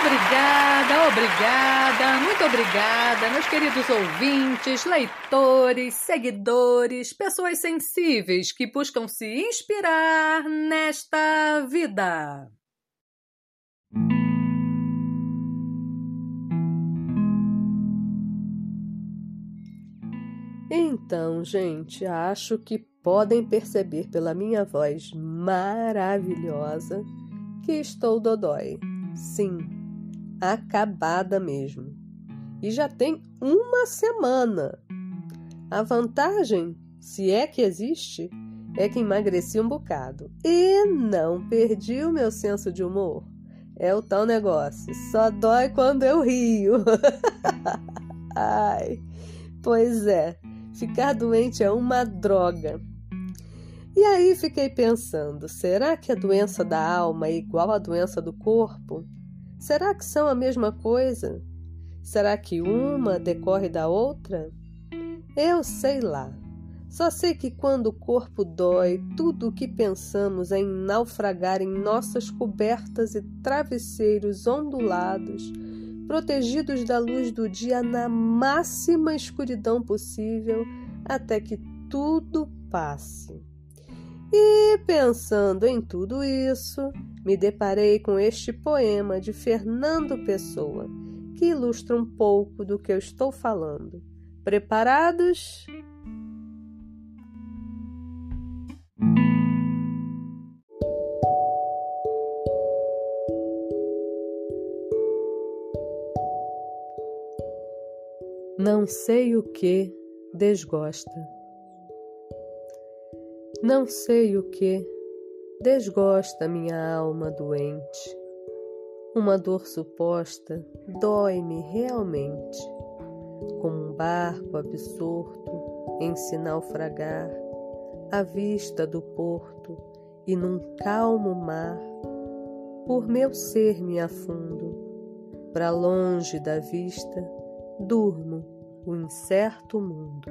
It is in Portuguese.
Obrigada, obrigada, muito obrigada, meus queridos ouvintes, leitores, seguidores, pessoas sensíveis que buscam se inspirar nesta vida. Então, gente, acho que podem perceber pela minha voz maravilhosa que estou dodói. Sim, acabada mesmo. E já tem uma semana. A vantagem, se é que existe, é que emagreci um bocado. E não perdi o meu senso de humor. É o tal negócio, só dói quando eu rio. Ai, pois é, ficar doente é uma droga. E aí fiquei pensando: será que a doença da alma é igual à doença do corpo? Será que são a mesma coisa? Será que uma decorre da outra? Eu sei lá. Só sei que quando o corpo dói, tudo o que pensamos é em naufragar em nossas cobertas e travesseiros ondulados, protegidos da luz do dia na máxima escuridão possível, até que tudo passe. E pensando em tudo isso, me deparei com este poema de Fernando Pessoa, que ilustra um pouco do que eu estou falando. Preparados? Não sei o que desgosta não sei o que desgosta minha alma doente. Uma dor suposta dói-me realmente, como um barco absorto em se naufragar à vista do porto e num calmo mar. Por meu ser me afundo, para longe da vista durmo o incerto mundo.